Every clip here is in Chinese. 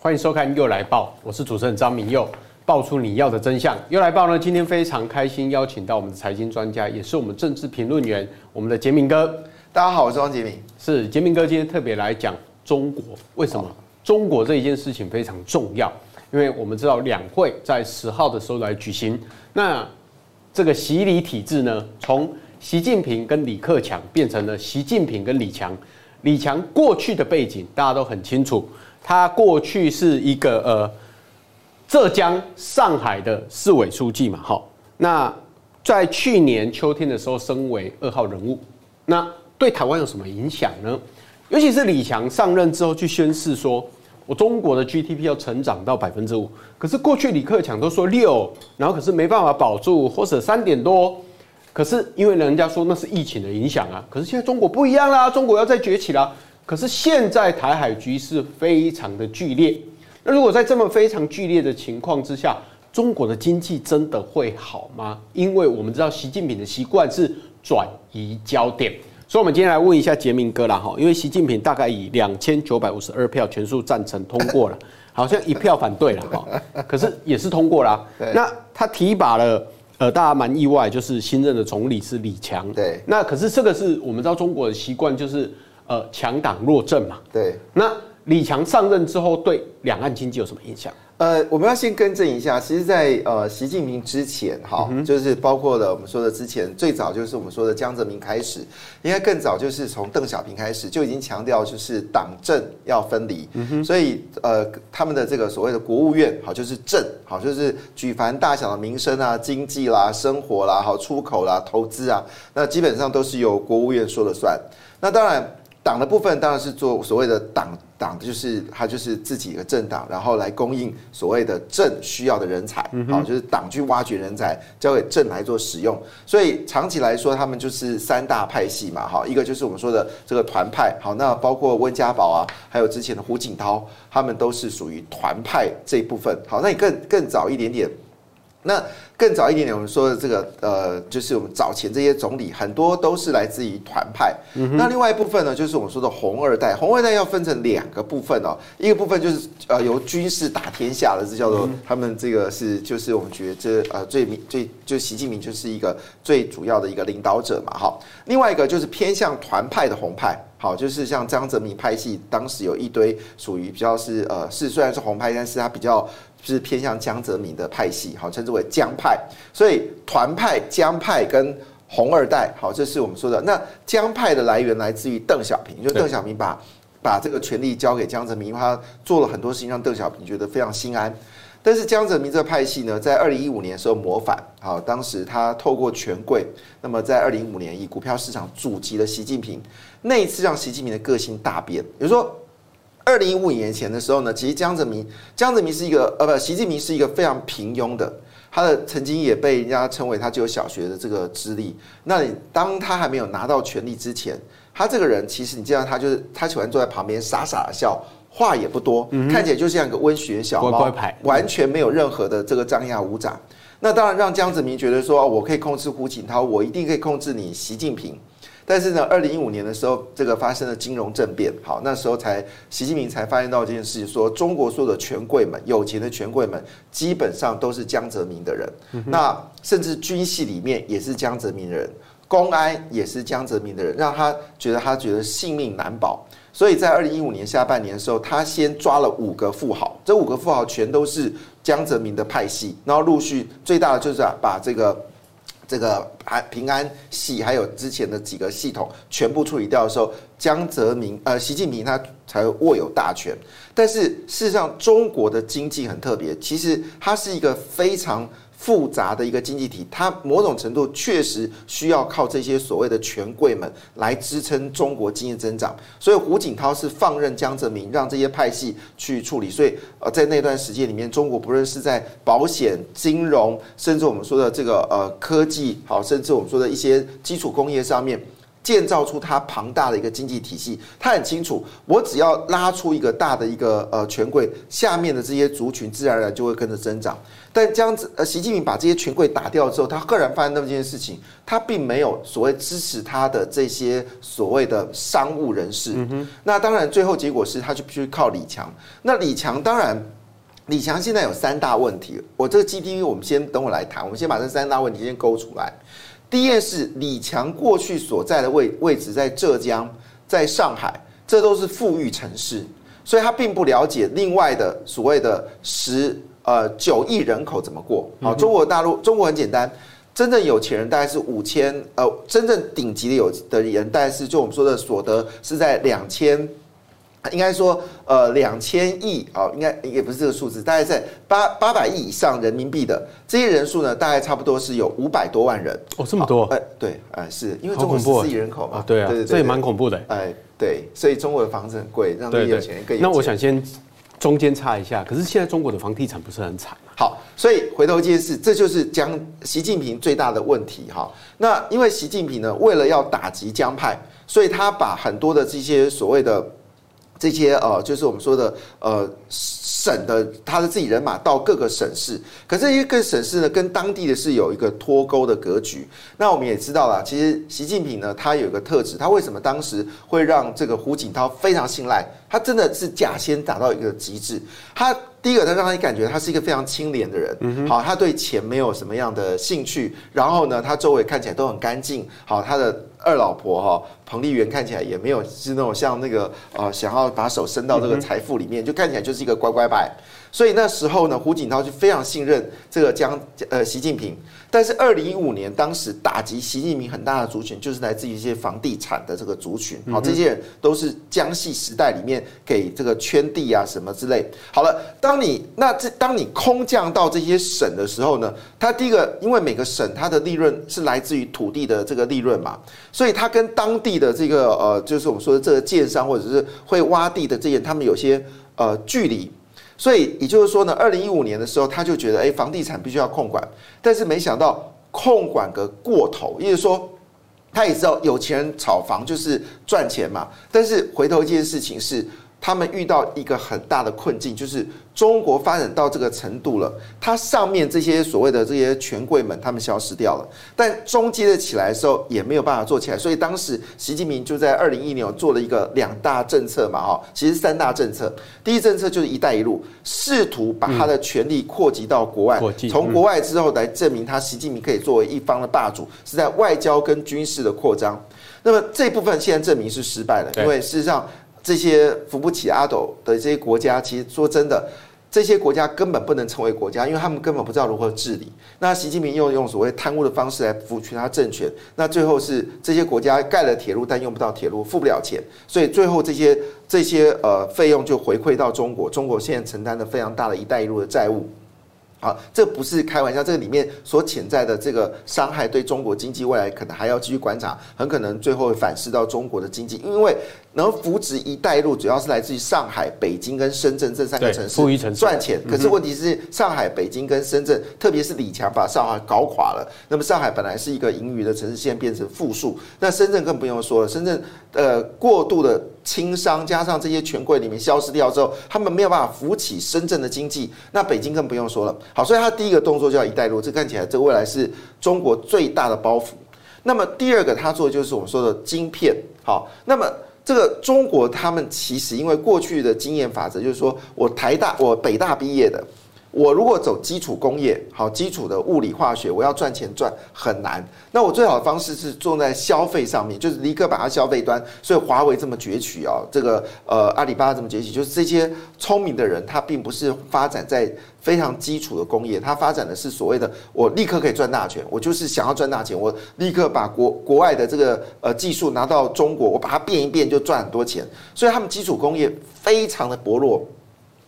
欢迎收看《又来报》，我是主持人张明佑，爆出你要的真相。又来报呢，今天非常开心邀请到我们的财经专家，也是我们政治评论员，我们的杰明哥。大家好，我是汪杰明。是杰明哥今天特别来讲中国，为什么？中国这一件事情非常重要，因为我们知道两会在十号的时候来举行，那这个习李体制呢，从习近平跟李克强变成了习近平跟李强。李强过去的背景大家都很清楚，他过去是一个呃浙江、上海的市委书记嘛，好，那在去年秋天的时候升为二号人物，那对台湾有什么影响呢？尤其是李强上任之后去宣示说，我中国的 GDP 要成长到百分之五，可是过去李克强都说六，然后可是没办法保住，或者三点多。可是因为人家说那是疫情的影响啊，可是现在中国不一样啦，中国要再崛起啦。可是现在台海局势非常的剧烈，那如果在这么非常剧烈的情况之下，中国的经济真的会好吗？因为我们知道习近平的习惯是转移焦点，所以我们今天来问一下杰明哥啦哈，因为习近平大概以两千九百五十二票全数赞成通过了，好像一票反对了哈，可是也是通过了。那他提拔了。呃，大家蛮意外，就是新任的总理是李强。对，那可是这个是我们知道中国的习惯，就是呃强党弱政嘛。对，那李强上任之后，对两岸经济有什么影响？呃，我们要先更正一下，其实在，在呃习近平之前，哈、嗯，就是包括了我们说的之前，最早就是我们说的江泽民开始，应该更早就是从邓小平开始就已经强调就是党政要分离，嗯、所以呃他们的这个所谓的国务院，好就是政，好就是举凡大小的民生啊、经济啦、生活啦、好出口啦、投资啊，那基本上都是由国务院说了算。那当然。党的部分当然是做所谓的党党，就是他就是自己的政党，然后来供应所谓的政需要的人才，好，就是党去挖掘人才，交给政来做使用。所以长期来说，他们就是三大派系嘛，哈，一个就是我们说的这个团派，好，那包括温家宝啊，还有之前的胡锦涛，他们都是属于团派这一部分。好，那你更更早一点点。那更早一点点，我们说的这个呃，就是我们早前这些总理很多都是来自于团派。那另外一部分呢，就是我们说的红二代。红二代要分成两个部分哦，一个部分就是呃由军事打天下的，这叫做他们这个是就是我们觉得这呃最最就习近平就是一个最主要的一个领导者嘛，哈。另外一个就是偏向团派的红派，好，就是像江泽民派系，当时有一堆属于比较是呃是虽然是红派，但是他比较。是偏向江泽民的派系，好，称之为江派。所以团派、江派跟红二代，好，这是我们说的。那江派的来源来自于邓小平，就邓小平把把这个权力交给江泽民，因为他做了很多事情，让邓小平觉得非常心安。但是江泽民这个派系呢，在二零一五年的时候谋反，好，当时他透过权贵，那么在二零一五年以股票市场阻击了习近平，那一次让习近平的个性大变，比如说。二零一五年前的时候呢，其实江泽民，江泽民是一个呃不，习近平是一个非常平庸的，他的曾经也被人家称为他只有小学的这个资历。那你当他还没有拿到权力之前，他这个人其实你见到他就是他喜欢坐在旁边傻傻的笑，话也不多，看起来就像一个温学小猫，完全没有任何的这个张牙舞爪。那当然让江泽民觉得说，我可以控制胡锦涛，我一定可以控制你习近平。但是呢，二零一五年的时候，这个发生了金融政变，好，那时候才习近平才发现到这件事情，说中国所有的权贵们，有钱的权贵们，基本上都是江泽民的人，那甚至军系里面也是江泽民的人，公安也是江泽民的人，让他觉得他觉得性命难保，所以在二零一五年下半年的时候，他先抓了五个富豪，这五个富豪全都是江泽民的派系，然后陆续最大的就是把这个。这个平安系还有之前的几个系统全部处理掉的时候，江泽民呃习近平他才握有大权。但是事实上，中国的经济很特别，其实它是一个非常。复杂的一个经济体，它某种程度确实需要靠这些所谓的权贵们来支撑中国经济增长。所以胡锦涛是放任江泽民让这些派系去处理。所以呃，在那段时间里面，中国不论是在保险、金融，甚至我们说的这个呃科技，好，甚至我们说的一些基础工业上面，建造出它庞大的一个经济体系。他很清楚，我只要拉出一个大的一个呃权贵，下面的这些族群自然而然就会跟着增长。但这样子，呃，习近平把这些权贵打掉之后，他赫然发现那么一件事情，他并没有所谓支持他的这些所谓的商务人士。嗯。那当然，最后结果是他就必须靠李强。那李强当然。李强现在有三大问题，我这个 GDP 我们先等我来谈，我们先把这三大问题先勾出来。第一件事，李强过去所在的位位置在浙江，在上海，这都是富裕城市，所以他并不了解另外的所谓的十呃九亿人口怎么过。好，中国大陆中国很简单，真正有钱人大概是五千，呃，真正顶级的有的人大概是就我们说的所得是在两千。应该说，呃，两千亿啊，应该也不是这个数字，大概在八八百亿以上人民币的这些人数呢，大概差不多是有五百多万人。哦，这么多？哎，对，哎，是因为中国十四亿人口嘛，对啊，这也蛮恐怖的。哎，对，所以中国的房子很贵，让那些有钱人更有钱。那我想先中间插一下，可是现在中国的房地产不是很惨吗？好，所以回头一件事，这就是江习近平最大的问题哈。那因为习近平呢，为了要打击江派，所以他把很多的这些所谓的。这些呃，就是我们说的呃省的他的自己人马到各个省市，可是一个省市呢，跟当地的是有一个脱钩的格局。那我们也知道了，其实习近平呢，他有一个特质，他为什么当时会让这个胡锦涛非常信赖？他真的是假先打到一个极致。他第一个，他让你感觉他是一个非常清廉的人，好，他对钱没有什么样的兴趣。然后呢，他周围看起来都很干净，好，他的。二老婆哈，彭丽媛看起来也没有是那种像那个呃，想要把手伸到这个财富里面，就看起来就是一个乖乖牌。所以那时候呢，胡锦涛就非常信任这个江呃习近平。但是二零一五年，当时打击习近平很大的族群，就是来自于一些房地产的这个族群。好，这些人都是江系时代里面给这个圈地啊什么之类。好了，当你那这当你空降到这些省的时候呢，它第一个，因为每个省它的利润是来自于土地的这个利润嘛，所以它跟当地的这个呃，就是我们说的这个建商或者是会挖地的这些，他们有些呃距离。所以也就是说呢，二零一五年的时候，他就觉得，哎，房地产必须要控管，但是没想到控管个过头，也就是说，他也知道有钱人炒房就是赚钱嘛，但是回头一件事情是。他们遇到一个很大的困境，就是中国发展到这个程度了，它上面这些所谓的这些权贵们，他们消失掉了，但中阶的起来的时候也没有办法做起来，所以当时习近平就在二零一六年做了一个两大政策嘛，哈，其实三大政策，第一政策就是“一带一路”，试图把他的权力扩及到国外，从国外之后来证明他习近平可以作为一方的霸主，是在外交跟军事的扩张。那么这部分现在证明是失败了，因为事实上。这些扶不起阿斗的这些国家，其实说真的，这些国家根本不能成为国家，因为他们根本不知道如何治理。那习近平又用所谓贪污的方式来扶持他政权，那最后是这些国家盖了铁路，但用不到铁路，付不了钱，所以最后这些这些呃费用就回馈到中国，中国现在承担了非常大的一带一路的债务。好，这不是开玩笑，这个里面所潜在的这个伤害，对中国经济未来可能还要继续观察，很可能最后会反噬到中国的经济，因为能扶植“一带一路”主要是来自于上海、北京跟深圳这三个城市赚钱。可是问题是，上海、北京跟深圳，特别是李强把上海搞垮了，那么上海本来是一个盈余的城市，现在变成负数，那深圳更不用说了，深圳呃过度的。轻商加上这些权贵里面消失掉之后，他们没有办法扶起深圳的经济，那北京更不用说了。好，所以他第一个动作叫“一带一路”，这看起来这未来是中国最大的包袱。那么第二个他做的就是我们说的晶片。好，那么这个中国他们其实因为过去的经验法则，就是说我台大、我北大毕业的。我如果走基础工业，好基础的物理化学，我要赚钱赚很难。那我最好的方式是做在消费上面，就是立刻把它消费端。所以华为这么崛起啊，这个呃阿里巴巴这么崛起，就是这些聪明的人，他并不是发展在非常基础的工业，他发展的是所谓的我立刻可以赚大钱。我就是想要赚大钱，我立刻把国国外的这个呃技术拿到中国，我把它变一变就赚很多钱。所以他们基础工业非常的薄弱，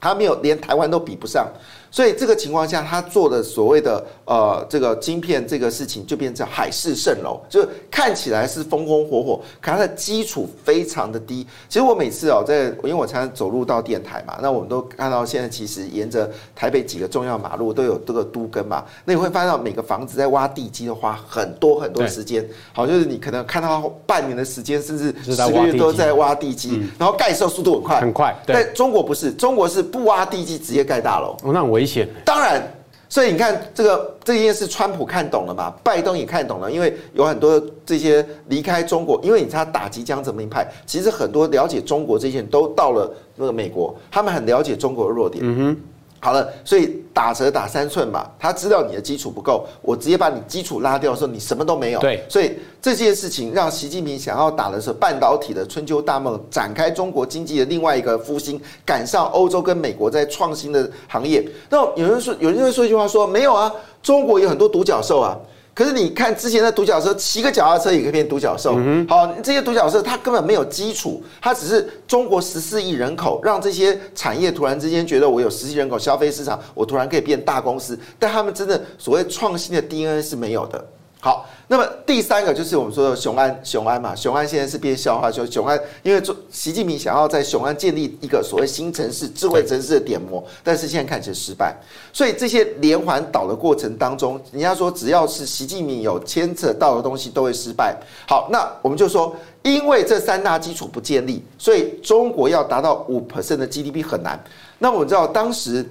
他没有连台湾都比不上。所以这个情况下，他做的所谓的呃这个晶片这个事情就变成海市蜃楼，就看起来是风风火火，可它的基础非常的低。其实我每次哦，在因为我常常走路到电台嘛，那我们都看到现在其实沿着台北几个重要马路都有这个都根嘛，那你会发现到每个房子在挖地基都花很多很多时间。好，就是你可能看到半年的时间，甚至十个月都在挖地基，然后盖的时候速度很快，很快。但中国不是，中国是不挖地基直接盖大楼。哦，那很危险。当然，所以你看这个这件事，川普看懂了嘛？拜登也看懂了，因为有很多这些离开中国，因为你他打击江泽民派，其实很多了解中国这些人都到了那个美国，他们很了解中国的弱点。嗯哼。好了，所以打折打三寸嘛，他知道你的基础不够，我直接把你基础拉掉的时候，你什么都没有。对，所以这件事情让习近平想要打的是半导体的春秋大梦，展开中国经济的另外一个复兴，赶上欧洲跟美国在创新的行业。那有人说，有人会说一句话说，没有啊，中国有很多独角兽啊。可是你看之前的独角兽，骑个脚踏车也可以变独角兽。好，这些独角兽它根本没有基础，它只是中国十四亿人口让这些产业突然之间觉得我有十亿人口消费市场，我突然可以变大公司，但他们真的所谓创新的 DNA 是没有的。好，那么第三个就是我们说的雄安，雄安嘛，雄安现在是变笑话，就雄安，因为习近平想要在雄安建立一个所谓新城市、智慧城市的点模，但是现在看起来失败，所以这些连环倒的过程当中，人家说只要是习近平有牵扯到的东西都会失败。好，那我们就说，因为这三大基础不建立，所以中国要达到五 percent 的 GDP 很难。那我们知道当时。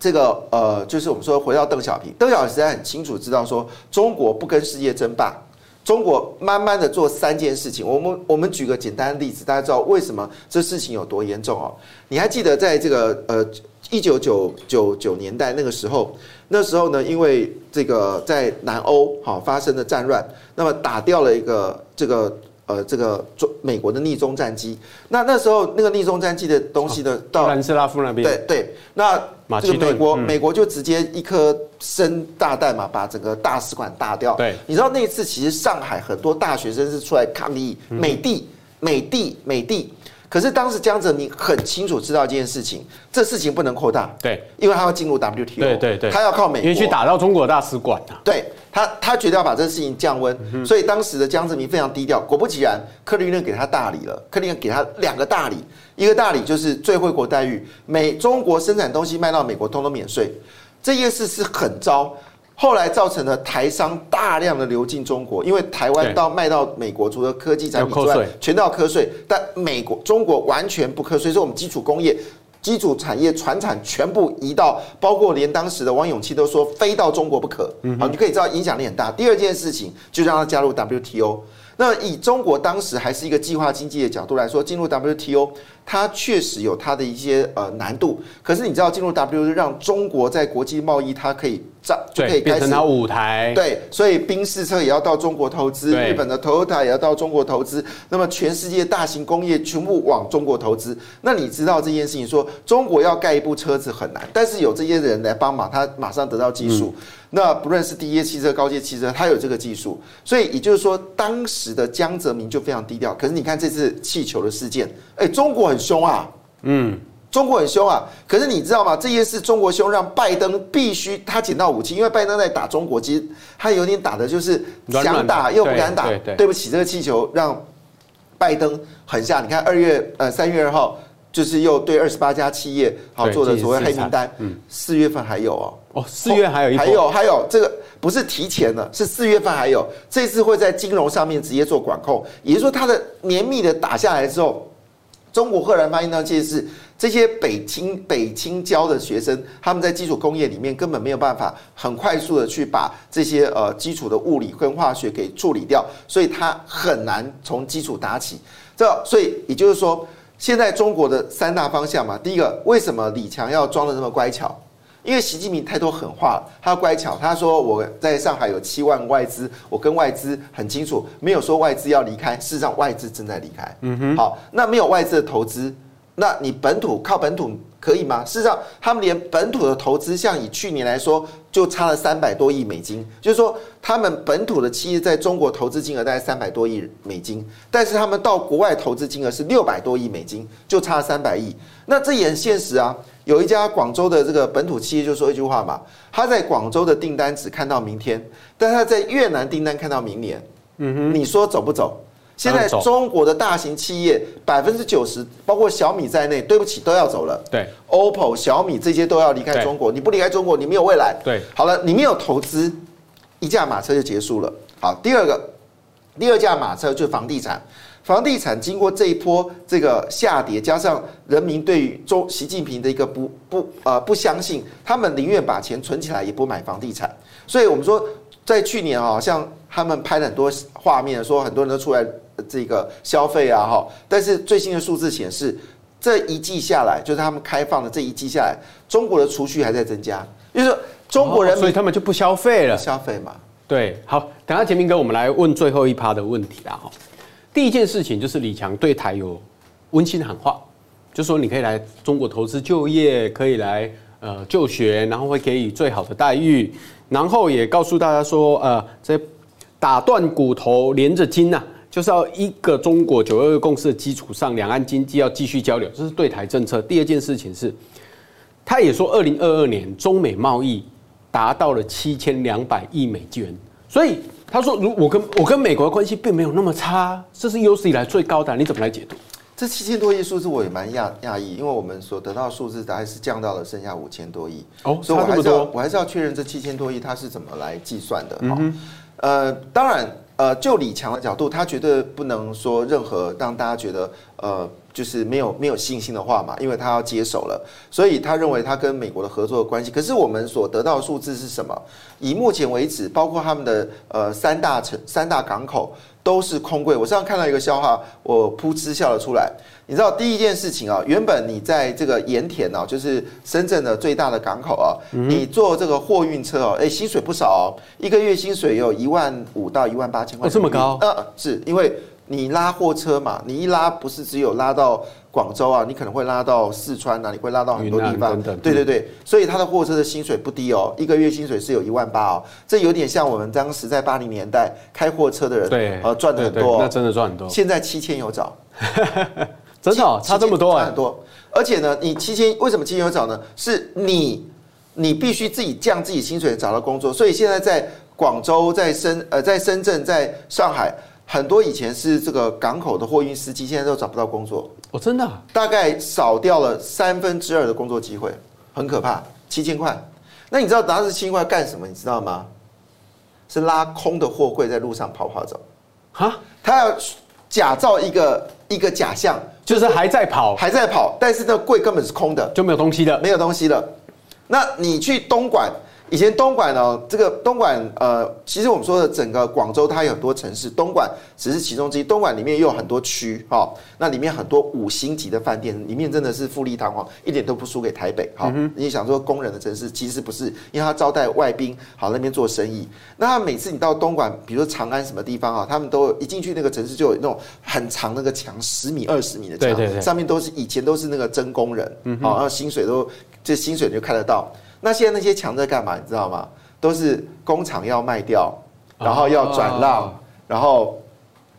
这个呃，就是我们说回到邓小平，邓小平实在很清楚知道说，中国不跟世界争霸，中国慢慢的做三件事情。我们我们举个简单的例子，大家知道为什么这事情有多严重哦？你还记得在这个呃一九九九九年代那个时候，那时候呢，因为这个在南欧好发生的战乱，那么打掉了一个这个。呃，这个中美国的逆中战机，那那时候那个逆中战机的东西呢，到南斯拉夫那边，对对，那这个美国美国就直接一颗生大弹嘛，把整个大使馆打掉。对，你知道那一次其实上海很多大学生是出来抗议美帝美帝美帝，可是当时江泽民很清楚知道这件事情，这事情不能扩大，对，因为他要进入 WTO，对对对，他要靠美国，因为去打到中国大使馆啊，对。他他决定要把这个事情降温，所以当时的江泽民非常低调。果不其然，克林顿给他大礼了。克林顿给他两个大礼，一个大礼就是最惠国待遇，美中国生产东西卖到美国通通免税。这件事是很糟，后来造成了台商大量的流进中国，因为台湾到卖到美国，除了科技产品之外，全都要课税，但美国中国完全不课税，所以我们基础工业。基础产业、传产全部移到，包括连当时的王永庆都说非到中国不可。好，你可以知道影响力很大。第二件事情就让他加入 WTO。那以中国当时还是一个计划经济的角度来说，进入 WTO。它确实有它的一些呃难度，可是你知道进入 WTO 让中国在国际贸易它可以这就可以开始舞台，对，所以宾士车也要到中国投资，日本的 Toyota 也要到中国投资，那么全世界大型工业全部往中国投资。那你知道这件事情说中国要盖一部车子很难，但是有这些人来帮忙，他马上得到技术。那不论是低阶汽车、高阶汽车，他有这个技术，所以也就是说当时的江泽民就非常低调。可是你看这次气球的事件，哎，中国很。凶啊，嗯，中国很凶啊。可是你知道吗？这件事中国凶，让拜登必须他捡到武器，因为拜登在打中国，其实他有点打的就是想打又不敢打。对不起，这个气球让拜登很吓。你看二月呃三月二号，就是又对二十八家企业好做的所谓黑名单。嗯，四月份还有哦。哦，四月还有一还有还有这个不是提前了，是四月份还有。这次会在金融上面直接做管控，也就是说，它的绵密的打下来之后。中国赫然发现到，这件事，这些北清北清交的学生，他们在基础工业里面根本没有办法很快速的去把这些呃基础的物理跟化学给处理掉，所以他很难从基础打起。这所以也就是说，现在中国的三大方向嘛，第一个，为什么李强要装得这么乖巧？因为习近平太多狠话了，他乖巧，他说我在上海有七万外资，我跟外资很清楚，没有说外资要离开，事实上外资正在离开。嗯哼，好，那没有外资的投资，那你本土靠本土可以吗？事实上，他们连本土的投资，像以去年来说，就差了三百多亿美金，就是说他们本土的企业在中国投资金额大概三百多亿美金，但是他们到国外投资金额是六百多亿美金，就差了三百亿，那这也很现实啊。有一家广州的这个本土企业就说一句话嘛，他在广州的订单只看到明天，但他在越南订单看到明年。嗯哼，你说走不走？现在中国的大型企业百分之九十，包括小米在内，对不起都要走了。对，OPPO、小米这些都要离开中国。你不离开中国，你没有未来。对，好了，你没有投资，一架马车就结束了。好，第二个，第二架马车就是房地产。房地产经过这一波这个下跌，加上人民对于中习近平的一个不不呃不相信，他们宁愿把钱存起来，也不买房地产。所以我们说，在去年啊，像他们拍了很多画面，说很多人都出来。这个消费啊，哈，但是最新的数字显示，这一季下来，就是他们开放的这一季下来，中国的储蓄还在增加，就是说中国人、哦，所以他们就不消费了，消费嘛。对，好，等下杰明哥，我们来问最后一趴的问题啦，哈。第一件事情就是李强对台有温馨喊话，就说你可以来中国投资就业，可以来呃就学，然后会给予最好的待遇，然后也告诉大家说，呃，在打断骨头连着筋呐、啊。就是要一个中国九二二共识的基础上，两岸经济要继续交流，这是对台政策。第二件事情是，他也说，二零二二年中美贸易达到了七千两百亿美元，所以他说，如我跟我跟美国的关系并没有那么差，这是有史以来最高的，你怎么来解读？这七千多亿数字我也蛮讶讶异，因为我们所得到的数字大概是降到了剩下五千多亿哦，所以我还是要我还是要确认这七千多亿它是怎么来计算的哈、嗯。呃，当然。呃，就李强的角度，他绝对不能说任何让大家觉得呃，就是没有没有信心的话嘛，因为他要接手了，所以他认为他跟美国的合作的关系。可是我们所得到的数字是什么？以目前为止，包括他们的呃三大城、三大港口。都是空柜。我上次看到一个笑话，我噗嗤笑了出来。你知道第一件事情啊，原本你在这个盐田啊，就是深圳的最大的港口啊，你坐这个货运车哦，哎，薪水不少哦，一个月薪水有一万五到一万八千块。哦，这么高？呃，是因为你拉货车嘛，你一拉不是只有拉到。广州啊，你可能会拉到四川啊，你会拉到很多地方。对对对，所以他的货车的薪水不低哦，一个月薪水是有一万八哦。这有点像我们当时在八零年代开货车的人，对，呃，赚的很多。那真的赚很多。现在七千有找，真的、哦、差这么多啊，很多。而且呢，你七千为什么七千有找呢？是你你必须自己降自己薪水找到工作。所以现在在广州、在深呃在深圳、在上海，很多以前是这个港口的货运司机，现在都找不到工作。哦，真的、啊，大概少掉了三分之二的工作机会，很可怕。七千块，那你知道拿着七千块干什么？你知道吗？是拉空的货柜在路上跑跑走。哈，他要假造一个一个假象，就是还在跑，还在跑，但是那个柜根本是空的，就没有东西的，没有东西了。那你去东莞。以前东莞呢，这个东莞呃，其实我们说的整个广州它有很多城市，东莞只是其中之一。东莞里面又有很多区哈，那里面很多五星级的饭店，里面真的是富丽堂皇，一点都不输给台北。好，你想说工人的城市，其实不是，因为他招待外宾，好那边做生意。那他每次你到东莞，比如说长安什么地方啊，他们都一进去那个城市就有那种很长那个墙，十米二十米的墙，上面都是以前都是那个真工人，好，然后薪水都这薪水你就看得到。那现在那些强在干嘛？你知道吗？都是工厂要卖掉，然后要转让，然后，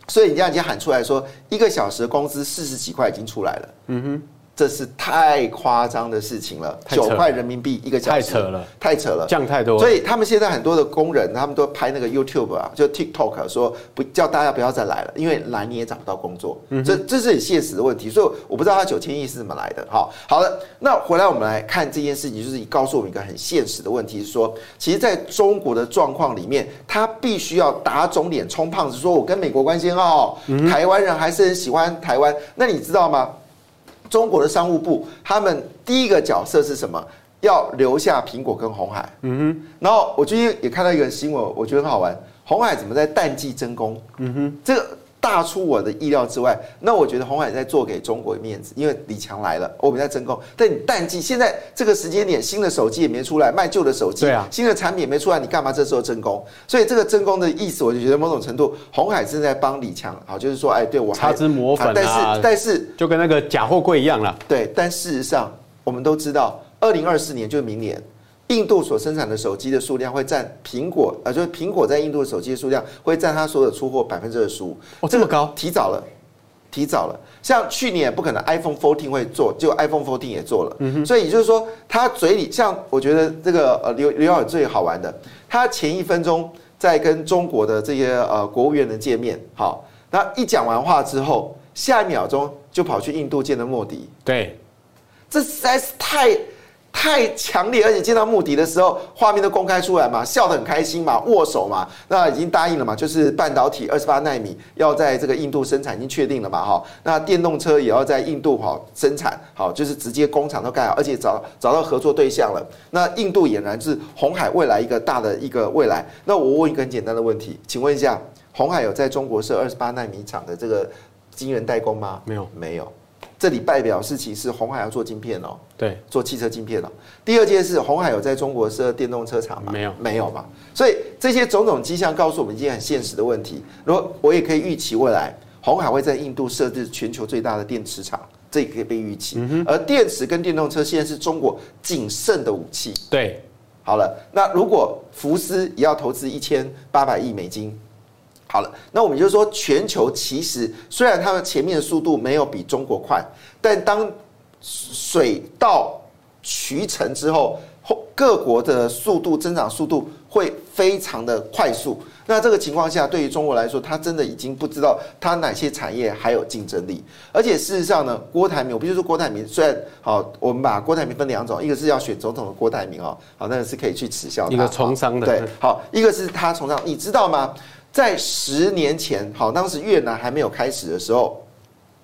所以你这样已经喊出来说，一个小时的工资四十几块已经出来了。嗯哼。这是太夸张的事情了，九块人民币一个小时，太扯了，太扯了，降太多。所以他们现在很多的工人，他们都拍那个 YouTube 啊，就 TikTok 说不叫大家不要再来了，因为来你也找不到工作。嗯，这这是很现实的问题。所以我不知道他九千亿是怎么来的。好，好了，那回来我们来看这件事情，就是你告诉我们一个很现实的问题，是说，其实在中国的状况里面，他必须要打肿脸充胖子，说我跟美国关系很好，台湾人还是很喜欢台湾。那你知道吗？中国的商务部，他们第一个角色是什么？要留下苹果跟红海。嗯哼。然后我最近也看到一个新闻，我觉得很好玩。红海怎么在淡季增工？嗯哼。这个。大出我的意料之外，那我觉得红海在做给中国的面子，因为李强来了，我们在争功。但你淡季现在这个时间点，新的手机也没出来，卖旧的手机，对啊，新的产品也没出来，你干嘛这时候争功？所以这个争功的意思，我就觉得某种程度，红海正在帮李强，好，就是说，哎，对我擦脂抹粉啊，但是但是就跟那个假货柜一样了。对，但事实上我们都知道，二零二四年就是明年。印度所生产的手机的数量会占苹果，呃，就是苹果在印度的手机的数量会占它所有的出货百分之二十五。哦，这么高，提早了，提早了。像去年也不可能 iPhone 14会做，就 iPhone 14也做了。嗯哼。所以也就是说，他嘴里像我觉得这个呃刘刘耀最好玩的，他前一分钟在跟中国的这些呃国务院的见面，好，那一讲完话之后，下一秒钟就跑去印度见了莫迪。对，这实在是太。太强烈，而且见到穆迪的时候，画面都公开出来嘛，笑得很开心嘛，握手嘛，那已经答应了嘛，就是半导体二十八纳米要在这个印度生产，已经确定了嘛，哈，那电动车也要在印度哈生产，好，就是直接工厂都盖好，而且找找到合作对象了。那印度俨然是红海未来一个大的一个未来。那我问一个很简单的问题，请问一下，红海有在中国设二十八纳米厂的这个晶圆代工吗？没有，没有。这里代表事情是红海要做晶片哦，对，做汽车晶片哦。第二件事，红海有在中国设电动车厂吗？没有，没有嘛。所以这些种种迹象告诉我们一件很现实的问题。如果我也可以预期未来，红海会在印度设置全球最大的电池厂，这也可以被预期。而电池跟电动车现在是中国仅剩的武器。对，好了，那如果福斯也要投资一千八百亿美金。好了，那我们就说，全球其实虽然他们前面的速度没有比中国快，但当水到渠成之后，后各国的速度增长速度会非常的快速。那这个情况下，对于中国来说，它真的已经不知道它哪些产业还有竞争力。而且事实上呢，郭台铭，我必须说郭台铭，虽然好，我们把郭台铭分两种，一个是要选总统的郭台铭哦，好，那个是可以去耻笑他，一个从商的，对，好，一个是他从商，你知道吗？在十年前，好，当时越南还没有开始的时候，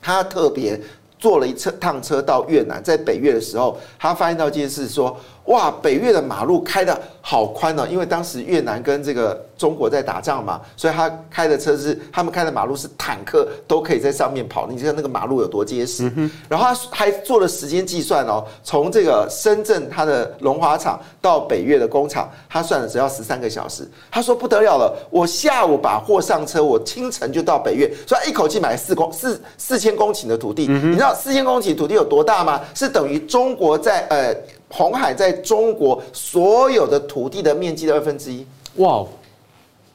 他特别坐了一车趟车到越南，在北越的时候，他发现到一件事，说。哇，北越的马路开的好宽哦，因为当时越南跟这个中国在打仗嘛，所以他开的车是他们开的马路是坦克都可以在上面跑，你知道那个马路有多结实。然后他还做了时间计算哦，从这个深圳他的龙华厂到北越的工厂，他算了只要十三个小时。他说不得了了，我下午把货上车，我清晨就到北越，所以他一口气买了四公四四千公顷的土地。你知道四千公顷土地有多大吗？是等于中国在呃。鸿海在中国所有的土地的面积的二分之一，哇！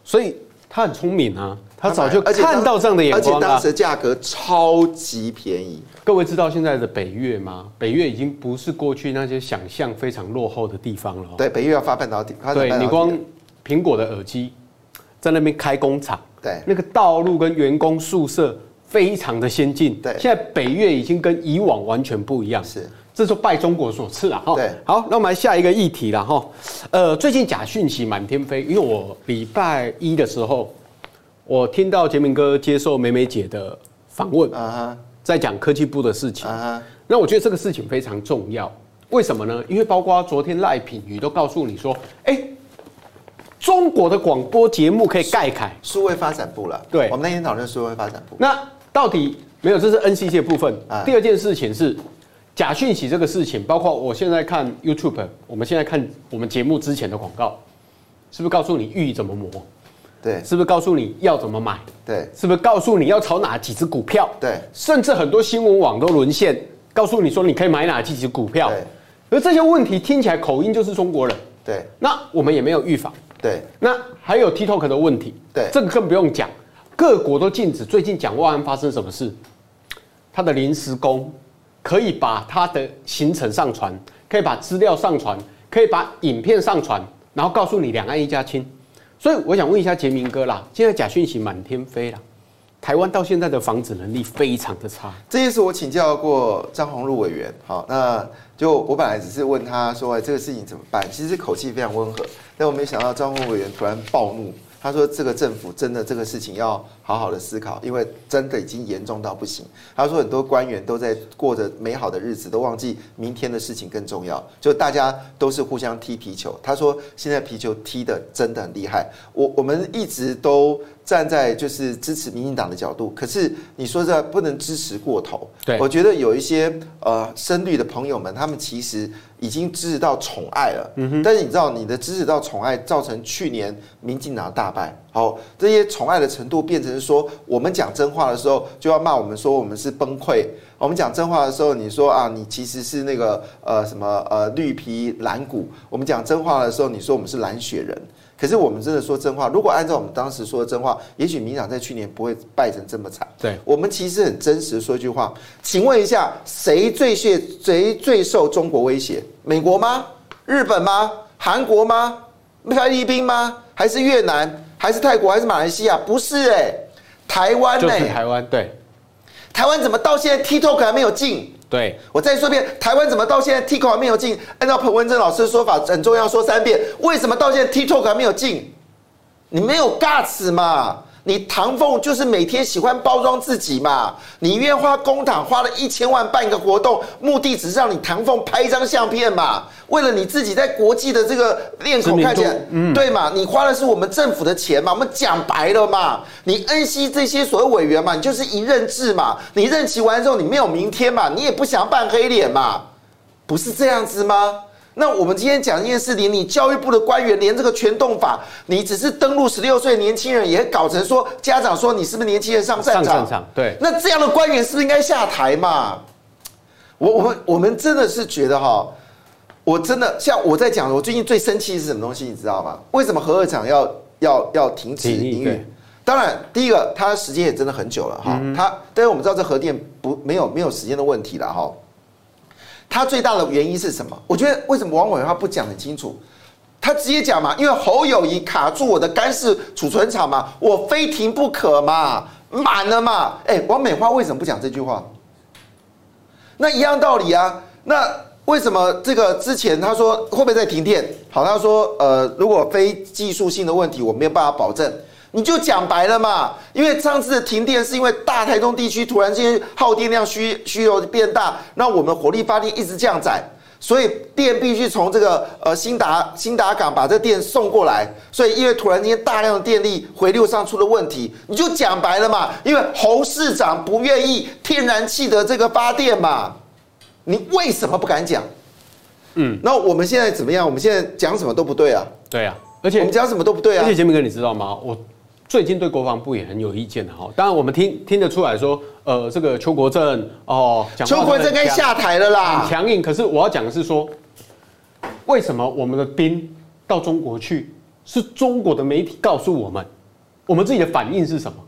所以他很聪明啊，他早就看到这样的眼光，而且当时价格超级便宜。各位知道现在的北越吗？北越已经不是过去那些想象非常落后的地方了。对，北越要发半导体，对，你光苹果的耳机在那边开工厂，对，那个道路跟员工宿舍非常的先进。对，现在北越已经跟以往完全不一样。是。这就拜中国所赐了！哈，对，好，那我们来下一个议题了哈。呃，最近假讯息满天飞，因为我礼拜一的时候，我听到杰明哥接受美美姐的访问啊，在讲科技部的事情啊。那我觉得这个事情非常重要，为什么呢？因为包括昨天赖品妤都告诉你说，哎，中国的广播节目可以盖凯数位发展部了。对，我们那天讨论数位发展部。那到底没有？这是 NCC 的部分。第二件事情是。假讯息这个事情，包括我现在看 YouTube，我们现在看我们节目之前的广告，是不是告诉你玉怎么磨？对，是不是告诉你要怎么买？对，是不是告诉你要炒哪几只股票？对，甚至很多新闻网都沦陷，告诉你说你可以买哪几只股票。而这些问题听起来口音就是中国人。对，那我们也没有预防。对，那还有 TikTok 的问题。对，这个更不用讲，各国都禁止。最近讲万安发生什么事？他的临时工。可以把他的行程上传，可以把资料上传，可以把影片上传，然后告诉你两岸一家亲。所以我想问一下杰明哥啦，现在假讯息满天飞了，台湾到现在的防止能力非常的差。这件事我请教过张宏禄委员，好，那就我本来只是问他说，哎，这个事情怎么办？其实口气非常温和，但我没想到张宏陆委员突然暴怒。他说：“这个政府真的这个事情要好好的思考，因为真的已经严重到不行。”他说：“很多官员都在过着美好的日子，都忘记明天的事情更重要。就大家都是互相踢皮球。”他说：“现在皮球踢的真的很厉害。我我们一直都站在就是支持民进党的角度，可是你说这不能支持过头。对，我觉得有一些呃深绿的朋友们，他们其实。”已经支持到宠爱了，但是你知道你的支持到宠爱，造成去年民进党大败。好，这些宠爱的程度变成说，我们讲真话的时候就要骂我们说我们是崩溃，我们讲真话的时候，你说啊，你其实是那个呃什么呃绿皮蓝骨。我们讲真话的时候，你说我们是蓝血人。可是我们真的说真话，如果按照我们当时说的真话，也许民进党在去年不会败成这么惨。对，我们其实很真实的说一句话，请问一下，谁最谢谁最受中国威胁？美国吗？日本吗？韩国吗？菲律宾吗？还是越南？还是泰国？还是马来西亚？不是哎、欸，台湾呢、欸？就是台湾对。台湾怎么到现在 TikTok 还没有进？对，我再说一遍，台湾怎么到现在 TikTok 还没有进？按照彭文正老师的说法，很重要，说三遍。为什么到现在 TikTok 还没有进？你没有 guts 嘛？你唐凤就是每天喜欢包装自己嘛？你愿花公帑花了一千万办一个活动，目的只是让你唐凤拍一张相片嘛？为了你自己在国际的这个面孔看起来，嗯，对嘛？你花的是我们政府的钱嘛？我们讲白了嘛？你恩熙这些所谓委员嘛？你就是一任制嘛？你任期完之后你没有明天嘛？你也不想扮黑脸嘛？不是这样子吗？那我们今天讲一件事情，你教育部的官员连这个全动法，你只是登录十六岁年轻人，也搞成说家长说你是不是年轻人上战场？上战场，对。那这样的官员是不是应该下台嘛？我我们我们真的是觉得哈，我真的像我在讲，我最近最生气是什么东西，你知道吗？为什么核二厂要要要停止营运？当然，第一个它时间也真的很久了哈，它但是我们知道这核电不没有没有时间的问题了哈。他最大的原因是什么？我觉得为什么王伟他不讲很清楚？他直接讲嘛，因为侯友宜卡住我的干式储存厂嘛，我非停不可嘛，满了嘛。哎，王美花为什么不讲这句话？那一样道理啊。那为什么这个之前他说会不会再停电？好，他说呃，如果非技术性的问题，我没有办法保证。你就讲白了嘛，因为上次的停电是因为大台东地区突然间耗电量需需求变大，那我们火力发电一直降载，所以电必须从这个呃新达新达港把这电送过来，所以因为突然间大量的电力回流上出了问题，你就讲白了嘛，因为侯市长不愿意天然气的这个发电嘛，你为什么不敢讲？嗯，那我们现在怎么样？我们现在讲什么都不对啊。对啊，而且我们讲什么都不对啊。而且杰明哥，你知道吗？我。最近对国防部也很有意见的哈，当然我们听听得出来说，呃，这个邱国正哦，邱国正该下台了啦，很强硬。可是我要讲的是说，为什么我们的兵到中国去，是中国的媒体告诉我们，我们自己的反应是什么？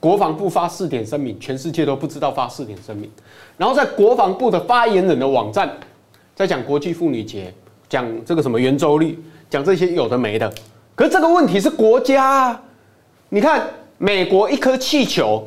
国防部发四点声明，全世界都不知道发四点声明，然后在国防部的发言人的网站，在讲国际妇女节，讲这个什么圆周率，讲这些有的没的。可是这个问题是国家啊。你看，美国一颗气球，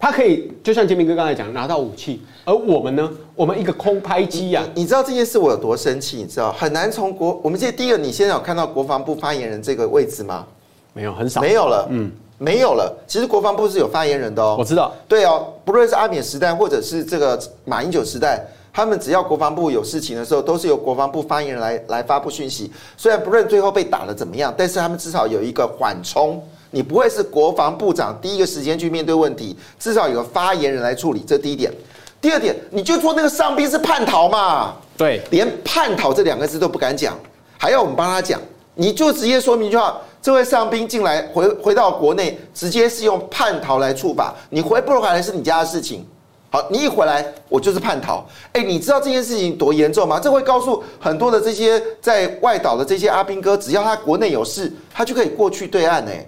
它可以就像杰明哥刚才讲，拿到武器，而我们呢，我们一个空拍机呀。你知道这件事我有多生气？你知道很难从国，我们现在第一个，你现在有看到国防部发言人这个位置吗？没有，很少，没有了。嗯，没有了。其实国防部是有发言人的哦。我知道。对哦，不论是阿扁时代，或者是这个马英九时代，他们只要国防部有事情的时候，都是由国防部发言人来来发布讯息。虽然不论最后被打得怎么样，但是他们至少有一个缓冲。你不会是国防部长第一个时间去面对问题，至少有个发言人来处理，这第一点。第二点，你就说那个上兵是叛逃嘛？对，连叛逃这两个字都不敢讲，还要我们帮他讲，你就直接说明一句话：这位上兵进来回回到国内，直接是用叛逃来处罚，你回不回来是你家的事情。好，你一回来，我就是叛逃。哎，你知道这件事情多严重吗？这会告诉很多的这些在外岛的这些阿兵哥，只要他国内有事，他就可以过去对岸哎。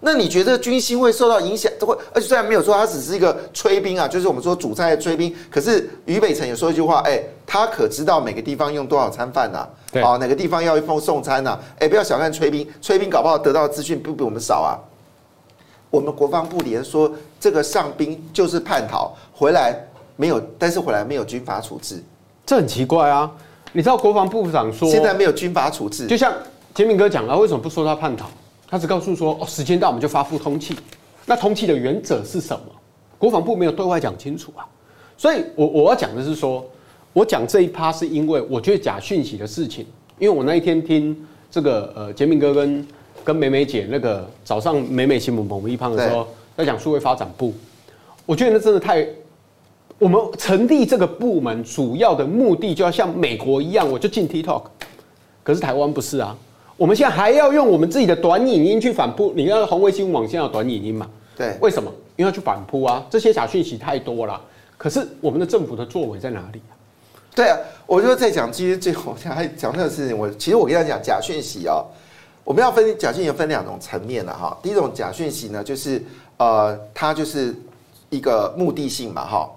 那你觉得军心会受到影响？会，而且虽然没有说他只是一个催兵啊，就是我们说主菜的催兵。可是于北辰也说一句话，哎，他可知道每个地方用多少餐饭呐？对，啊，哪个地方要一封送餐呐？哎，不要小看催兵，催兵搞不好得到的资讯不比我们少啊。我们国防部连说这个上兵就是叛逃回来没有，但是回来没有军法处置，这很奇怪啊。你知道国防部长说现在没有军法处置，就像杰明哥讲了，为什么不说他叛逃？他只告诉说：“哦，时间到，我们就发布通气。那通气的原则是什么？国防部没有对外讲清楚啊。所以我，我我要讲的是说，我讲这一趴是因为我觉得假讯息的事情。因为我那一天听这个呃杰明哥跟跟美美姐那个早上美美新闻猛一胖的时候，在讲数位发展部，我觉得那真的太……我们成立这个部门主要的目的就要像美国一样，我就进 TikTok，可是台湾不是啊。”我们现在还要用我们自己的短影音去反扑，你看红卫星网现在有短影音嘛？对，为什么？因为要去反扑啊！这些假讯息太多了。可是我们的政府的作为在哪里啊？对啊，我就在讲，其实最后还讲这个事情。我其实我跟他讲假讯息啊，我们要分假讯息分两种层面了哈。第一种假讯息呢，就是呃，它就是一个目的性嘛哈。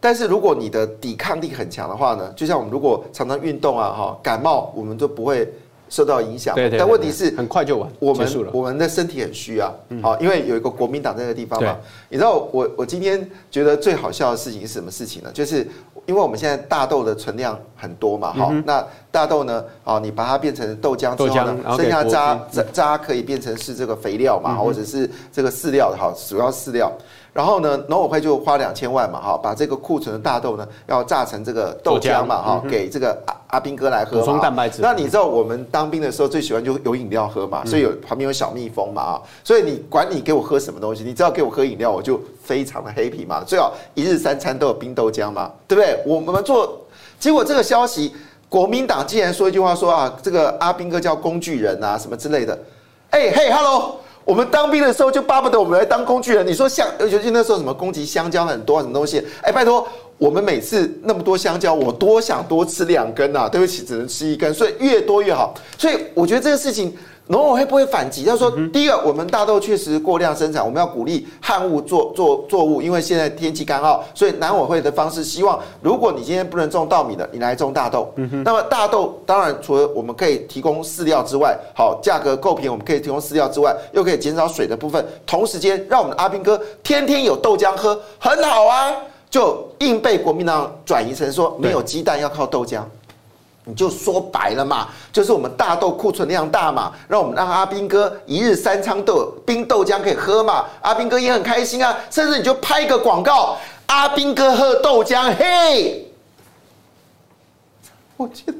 但是如果你的抵抗力很强的话呢，就像我们如果常常运动啊哈，感冒我们都不会受到影响。对对。但问题是，很快就完，我们我们的身体很虚啊，好，因为有一个国民党在那个地方嘛。你知道我我今天觉得最好笑的事情是什么事情呢？就是。因为我们现在大豆的存量很多嘛，哈、嗯，那大豆呢，啊，你把它变成豆浆之后呢，剩下渣渣渣可以变成是这个肥料嘛，或者是这个饲料的哈，主要饲料。然后呢，农委会就花两千万嘛，哈，把这个库存的大豆呢，要榨成这个豆浆嘛，哈，给这个阿阿兵哥来喝嘛。补充蛋白质。那你知道我们当兵的时候最喜欢就有饮料喝嘛，所以有旁边有小蜜蜂嘛，啊，所以你管你给我喝什么东西，你只要给我喝饮料，我就非常的 happy 嘛。最好一日三餐都有冰豆浆嘛，对不对？我们做，结果这个消息，国民党竟然说一句话说啊，这个阿兵哥叫工具人啊，什么之类的。哎嘿，hello。我们当兵的时候就巴不得我们来当工具人。你说像，尤其那时候什么攻击香蕉很多什么东西？哎，拜托，我们每次那么多香蕉，我多想多吃两根啊！对不起，只能吃一根，所以越多越好。所以我觉得这个事情。农委会不会反击？他说：“第一个，我们大豆确实过量生产，我们要鼓励旱物作作作物，因为现在天气干燥，所以南委会的方式希望，如果你今天不能种稻米的，你来种大豆。那么大豆当然除了我们可以提供饲料之外，好，价格够便宜，我们可以提供饲料之外，又可以减少水的部分，同时间让我们的阿兵哥天天有豆浆喝，很好啊！就硬被国民党转移成说没有鸡蛋要靠豆浆。”你就说白了嘛，就是我们大豆库存量大嘛，让我们让阿兵哥一日三餐豆冰豆浆可以喝嘛，阿兵哥也很开心啊，甚至你就拍一个广告，阿兵哥喝豆浆，嘿，我觉得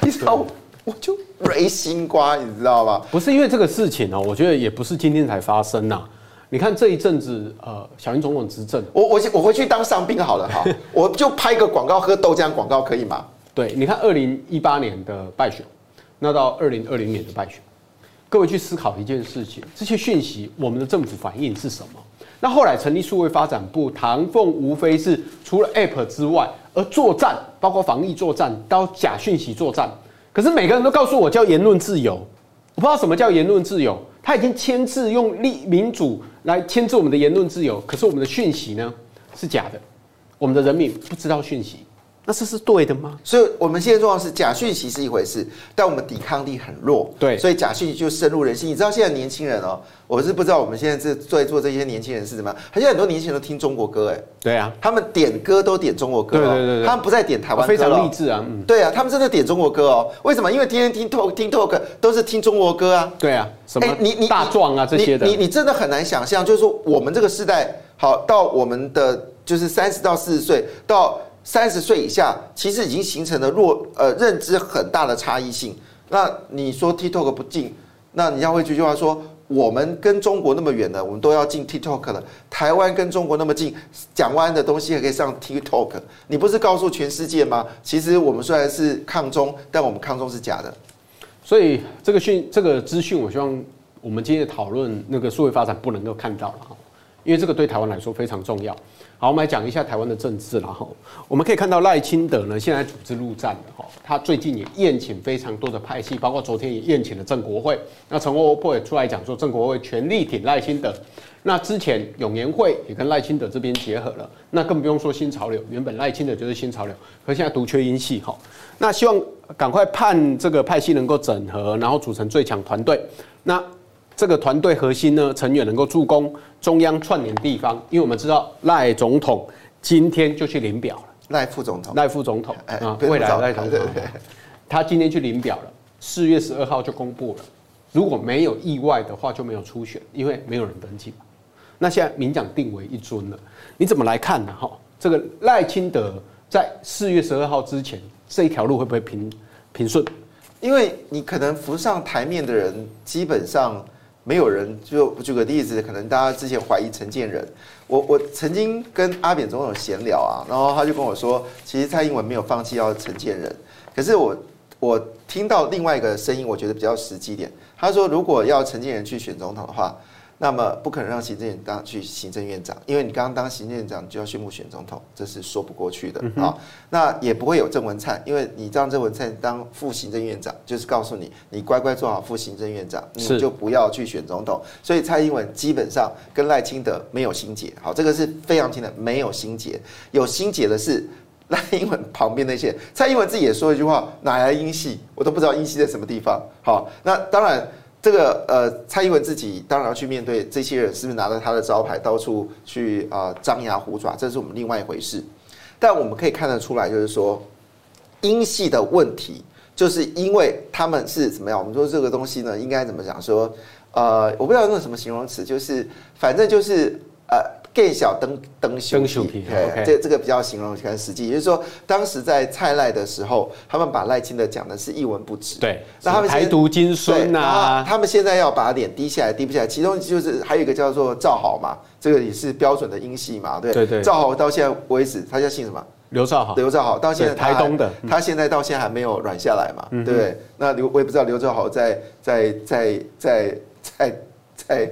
你知道，我就雷心瓜，你知道吗？不是因为这个事情哦，我觉得也不是今天才发生呐。你看这一阵子，呃，小英总统执政，我我我回去当上兵好了哈，我就拍一个广告喝豆浆广告可以吗？对，你看二零一八年的败选，那到二零二零年的败选，各位去思考一件事情：这些讯息，我们的政府反应是什么？那后来成立数位发展部，唐凤无非是除了 App 之外，而作战，包括防疫作战，到假讯息作战。可是每个人都告诉我叫言论自由，我不知道什么叫言论自由。他已经签字用立民主来签字我们的言论自由，可是我们的讯息呢是假的，我们的人民不知道讯息。那这是对的吗？所以我们现在状况是假讯息是一回事，但我们抵抗力很弱。对，所以假讯息就深入人心。你知道现在年轻人哦，我是不知道我们现在在在座这些年轻人是怎么？而且很多年轻人都听中国歌，哎，对啊，他们点歌都点中国歌，对对对，他们不再点台湾歌，非常励志啊。嗯，对啊，他们真的点中国歌哦。为什么？因为天天听 talk 听 talk 都是听中国歌啊。对啊，什么你你大壮啊这些的，你你真的很难想象，就是说我们这个时代，好到我们的就是三十到四十岁到。三十岁以下，其实已经形成了弱呃认知很大的差异性。那你说 TikTok 不进，那你要会这句话说，我们跟中国那么远的，我们都要进 TikTok 了。台湾跟中国那么近，讲完的东西还可以上 TikTok，你不是告诉全世界吗？其实我们虽然是抗中，但我们抗中是假的。所以这个讯这个资讯，我希望我们今天的讨论那个数位发展不能够看到了哈，因为这个对台湾来说非常重要。好，我们来讲一下台湾的政治，然后我们可以看到赖清德呢，现在组织陆战的哈，他最近也宴请非常多的派系，包括昨天也宴请了正国会。那陈欧珀也出来讲说，正国会全力挺赖清德。那之前永延会也跟赖清德这边结合了，那更不用说新潮流，原本赖清德就是新潮流，可现在独缺英系哈。那希望赶快盼这个派系能够整合，然后组成最强团队。那这个团队核心呢，成员能够助攻中央串联地方，因为我们知道赖总统今天就去领表了，赖副总统，赖副总统啊，未来赖总统，他今天去领表了，四月十二号就公布了，如果没有意外的话，就没有初选，因为没有人登记嘛。那现在民进党定为一尊了，你怎么来看呢？哈，这个赖清德在四月十二号之前这一条路会不会平平顺？因为你可能浮上台面的人基本上。没有人，就举个例子，可能大家之前怀疑陈建仁，我我曾经跟阿扁总统闲聊啊，然后他就跟我说，其实蔡英文没有放弃要陈建仁，可是我我听到另外一个声音，我觉得比较实际点，他说如果要陈建仁去选总统的话，那么不可能让行政院当去行政院长，因为你刚刚当行政院长就要宣布选总统，这是说不过去的啊、嗯。那也不会有郑文灿，因为你让郑文灿当副行政院长，就是告诉你，你乖乖做好副行政院长，你就不要去选总统。所以蔡英文基本上跟赖清德没有心结，好，这个是非常清的，没有心结。有心结的是 赖英文旁边那些，蔡英文自己也说一句话：哪来英系？我都不知道英系在什么地方。好，那当然。这个呃，蔡英文自己当然要去面对这些人是不是拿着他的招牌到处去啊、张牙舞爪，这是我们另外一回事。但我们可以看得出来，就是说，英系的问题，就是因为他们是怎么样？我们说这个东西呢，应该怎么讲？说呃，我不知道用什么形容词，就是反正就是呃。更小灯灯修皮，这这个比较形容很实际，也就是说，当时在蔡赖的时候，他们把赖清德讲的是一文不值。对，那他们台独金孙呐，他们现在要把脸低下来，低不下来。其中就是还有一个叫做赵豪嘛，这个也是标准的英系嘛，对对对。赵豪到现在为止，他叫姓什么？刘兆豪。刘兆豪到现在台东的，他现在到现在还没有软下来嘛，对不对？那刘我也不知道刘兆豪在在在在在在。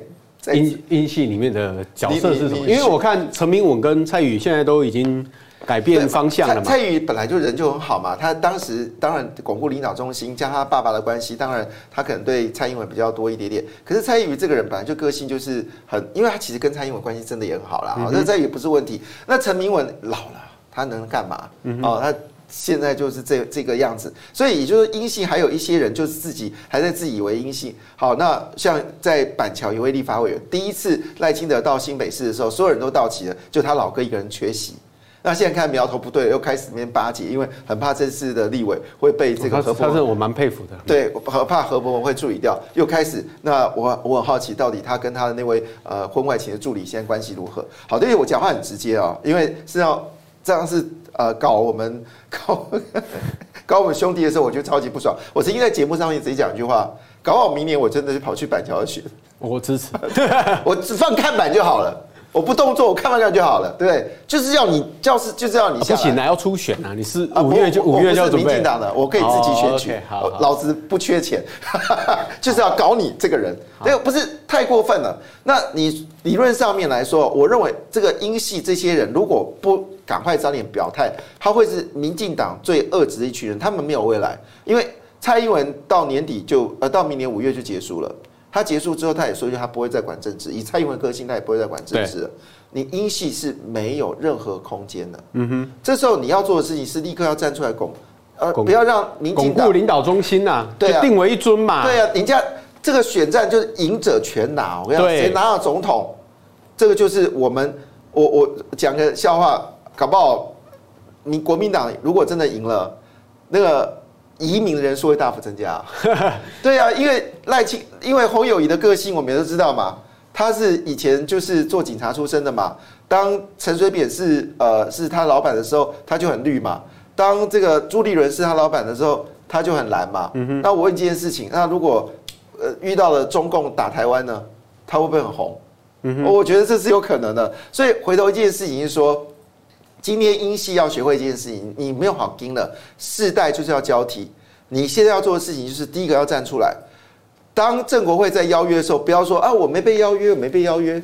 英英系里面的角色是什么？因为我看陈明文跟蔡宇现在都已经改变方向了嘛。蔡宇本来就人就很好嘛，他当时当然巩固领导中心，加他爸爸的关系，当然他可能对蔡英文比较多一点点。可是蔡宇这个人本来就个性就是很，因为他其实跟蔡英文关系真的也很好啦。那蔡宇不是问题。那陈明文老了，他能干嘛？哦，他。现在就是这这个样子，所以也就是阴性还有一些人就是自己还在自以为阴性。好，那像在板桥有位立法委员，第一次赖清德到新北市的时候，所有人都到齐了，就他老哥一个人缺席。那现在看苗头不对，又开始那边巴结，因为很怕这次的立委会被这个何伯文，他是我蛮佩服的。对，很怕何伯文会处理掉，又开始。那我我很好奇，到底他跟他的那位呃婚外情的助理现在关系如何？好，对，我讲话很直接啊，因为是要这样是。呃，搞我们 搞搞我们兄弟的时候，我就超级不爽。我曾经在节目上面直接讲一句话：搞好明年我真的是跑去板桥去。我支持，我只放看板就好了，我不动作，我看板看就好了，对不对？就是要你，就是就是要你。不行啊，要初选啊！你是五月就五月就准备。民进党的，我可以自己选举，老子不缺钱，就是要搞你这个人，这个不是太过分了。那你理论上面来说，我认为这个英系这些人如果不。赶快早点表态，他会是民进党最恶质的一群人，他们没有未来。因为蔡英文到年底就呃到明年五月就结束了，他结束之后他也说句他不会再管政治，以蔡英文个性他也不会再管政治了。你英系是没有任何空间的。嗯哼，这时候你要做的事情是立刻要站出来拱，呃，不要让民进党巩固领导中心呐，对啊，定为一尊嘛。对啊，人家这个选战就是赢者全拿，我跟你讲，谁拿到总统，这个就是我们我我讲个笑话。搞不好，你国民党如果真的赢了，那个移民的人数会大幅增加。对啊，因为赖清，因为侯友谊的个性我们也都知道嘛，他是以前就是做警察出身的嘛。当陈水扁是呃是他老板的时候，他就很绿嘛。当这个朱立伦是他老板的时候，他就很蓝嘛。那我问这件事情，那如果呃遇到了中共打台湾呢，他会不会很红？我觉得这是有可能的。所以回头一件事情是说。今天英系要学会一件事情，你没有好盯了，世代就是要交替。你现在要做的事情就是第一个要站出来。当正国会在邀约的时候，不要说啊，我没被邀约，我没被邀约。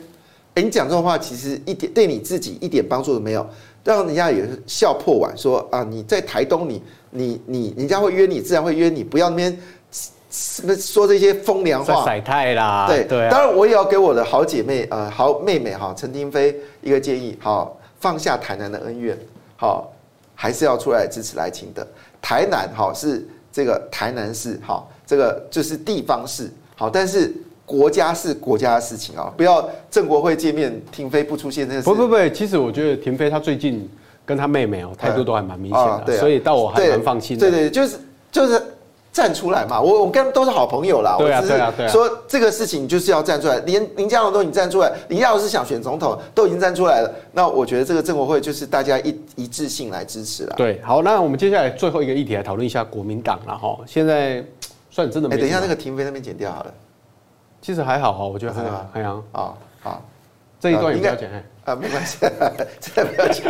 哎，你讲这种话，其实一点对你自己一点帮助都没有，让人家也是笑破碗，说啊，你在台东你，你你你，人家会约你，自然会约你，不要那边什么说这些风凉话，晒太啦。对对，当然我也要给我的好姐妹呃好妹妹哈陈亭妃一个建议，好。放下台南的恩怨，好，还是要出来支持赖清德。台南好是这个台南市，好，这个就是地方市，好，但是国家是国家的事情啊，不要正国会见面，停飞不出现这个。不不不，其实我觉得停飞他最近跟他妹妹哦态度都还蛮明显的，所以到我还蛮放心的。对对，就是就是。站出来嘛！我我跟他们都是好朋友啦。对啊，对啊，对啊。说这个事情就是要站出来，连林佳龙都已经站出来，林佳龙是想选总统，都已经站出来了。那我觉得这个政国会就是大家一一致性来支持了。对，好，那我们接下来最后一个议题来讨论一下国民党了哈。现在算真的没。等一下那个停飞那边剪掉好了。其实还好哈，我觉得还好。还好啊，好，这一段也不要剪。啊，没关系，真的不要紧。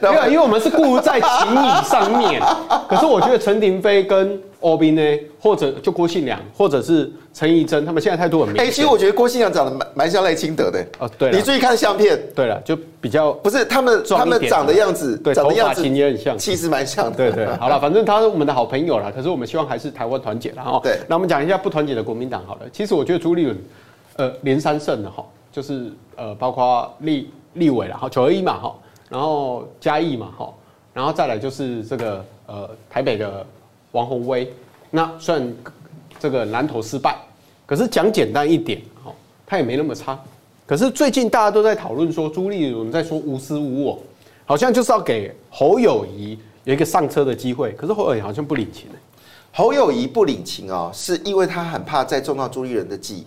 没有，因为我们是顾在情谊上面。可是我觉得陈廷妃跟欧宾呢，或者就郭信良，或者是陈怡贞，他们现在态度很明显。哎、欸，其实我觉得郭信良长得蛮蛮像赖清德的。哦，对，你注意看相片。对了，就比较不是他们他们长的样子，对，长的样子头发型也很像，气势蛮像的。对对，好了，反正他是我们的好朋友了。可是我们希望还是台湾团结了哈。对，那我们讲一下不团结的国民党好了。其实我觉得朱立伦，呃，连三胜的哈，就是呃，包括立立委了哈，九二一嘛哈，然后嘉义嘛哈，然后再来就是这个呃台北的王鸿威。那虽然这个南投失败，可是讲简单一点，哦，他也没那么差。可是最近大家都在讨论说，朱立伦在说无私无我，好像就是要给侯友谊有一个上车的机会。可是侯友谊好像不领情。侯友谊不领情啊，是因为他很怕再中到朱立伦的计，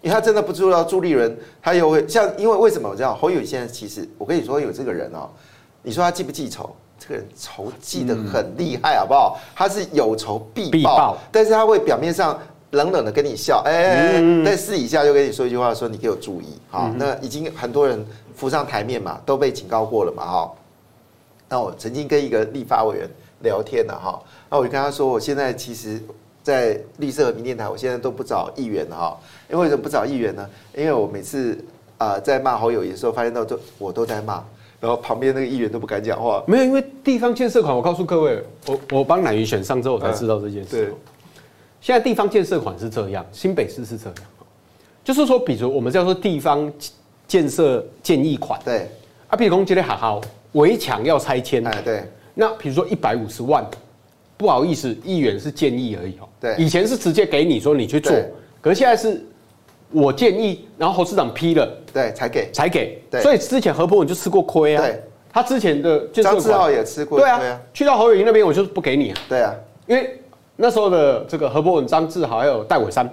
因为他真的不知道朱立伦，他又会像，因为为什么我知道侯友宜现在其实，我跟你说有这个人哦，你说他记不记仇？这个人仇记得很厉害，好不好？他是有仇必报，但是他会表面上冷冷的跟你笑，哎，但私底下就跟你说一句话，说你给我注意哈。那已经很多人浮上台面嘛，都被警告过了嘛，哈。那我曾经跟一个立法委员聊天了哈，那我就跟他说，我现在其实，在绿色和平电台，我现在都不找议员了哈。因为为什么不找议员呢？因为我每次啊在骂侯友宜的时候，发现到都我都在骂。然后旁边那个议员都不敢讲话，没有，因为地方建设款，我告诉各位，我我帮乃瑜选上之后，我才知道这件事。对，现在地方建设款是这样，新北市是这样，就是说，比如我们叫做地方建设建议款，对，啊，比如说今天好好围墙要拆迁，哎，对，那比如说一百五十万，不好意思，议员是建议而已哦，对，以前是直接给你说你去做，可是现在是。我建议，然后侯市长批了，对，才给，才给，对，所以之前何博文就吃过亏啊，对，他之前的张志豪也吃过，对啊，去到侯友宜那边，我就是不给你啊，对啊，因为那时候的这个何博文、张志豪还有戴伟山，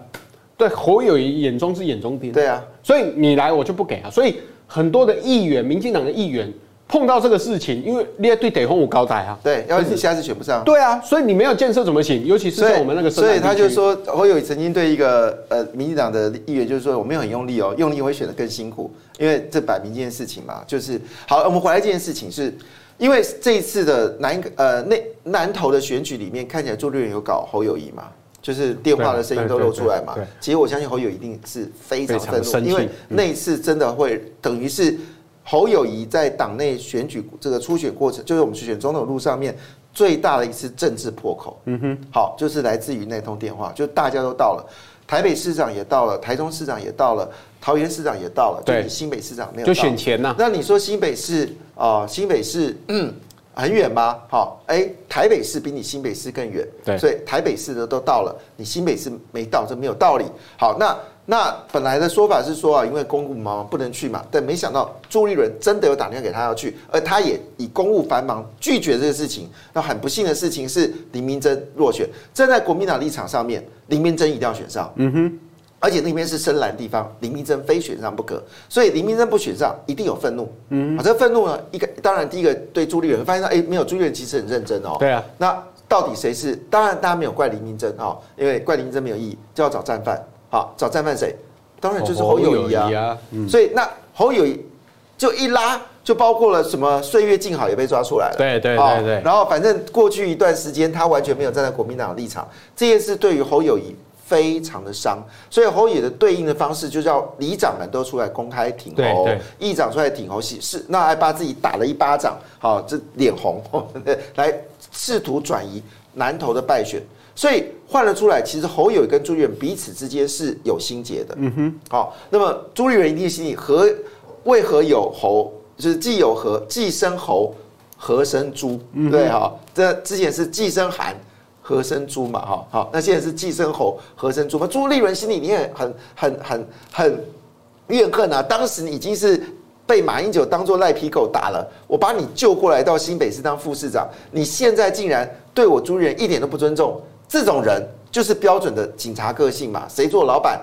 对侯友宜眼中是眼中钉，对啊，所以你来我就不给啊，所以很多的议员，民进党的议员。碰到这个事情，因为你要对得风有高台啊，对，要是你下次选不上，对啊，所以你没有建设怎么行？尤其是在我们那个，所以他就说，侯友宜曾经对一个呃民进党的议员就是说，我没有很用力哦，用力会选得更辛苦，因为这摆明这件事情嘛，就是好，我们回来这件事情是，因为这一次的南呃那南投的选举里面，看起来朱立伦有搞侯友宜嘛，就是电话的声音都露出来嘛，其实我相信侯友宜一定是非常愤怒，因为那一次真的会等于是。侯友谊在党内选举这个初选过程，就是我们去选总统路上面最大的一次政治破口。嗯哼，好，就是来自于那通电话，就大家都到了，台北市长也到了，台中市长也到了，桃园市长也到了，就你新北市长没有到。就选前呐。那你说新北市啊，新北市嗯 很远吗？好，哎，台北市比你新北市更远，对，所以台北市的都到了，你新北市没到，这没有道理。好，那。那本来的说法是说啊，因为公务忙不能去嘛，但没想到朱立伦真的有打电话给他要去，而他也以公务繁忙拒绝这个事情。那很不幸的事情是林明珍落选，站在国民党立场上面，林明珍一定要选上。嗯哼，而且那边是深蓝地方，林明珍非选上不可，所以林明珍不选上一定有愤怒。嗯，啊，这愤怒呢，一个当然第一个对朱立伦，发现到哎，没有朱立伦其实很认真哦。对啊，那到底谁是？当然大家没有怪林明珍哦，因为怪林明珍没有意义，就要找战犯。好，找战犯谁？当然就是侯友宜啊。所以那侯友宜就一拉，就包括了什么岁月静好也被抓出来了。对对对对。然后反正过去一段时间，他完全没有站在国民党的立场，这件事对于侯友宜非常的伤。所以侯友宜的对应的方式，就叫里长们都出来公开挺侯，议长出来挺侯，是那还把自己打了一巴掌，好，这脸红，来试图转移南投的败选。所以换了出来，其实侯友跟朱立伦彼此之间是有心结的。嗯哼，好，那么朱立伦一定心里何为何有侯，就是既有何既生侯，何生朱？对哈，这之前是既生韩，何生朱嘛？哈，好，那现在是既生侯，何生朱嘛？朱立伦心里你也很很很很怨恨啊！当时你已经是被马英九当做赖皮狗打了，我把你救过来到新北市当副市长，你现在竟然对我朱立伦一点都不尊重。这种人就是标准的警察个性嘛，谁做老板，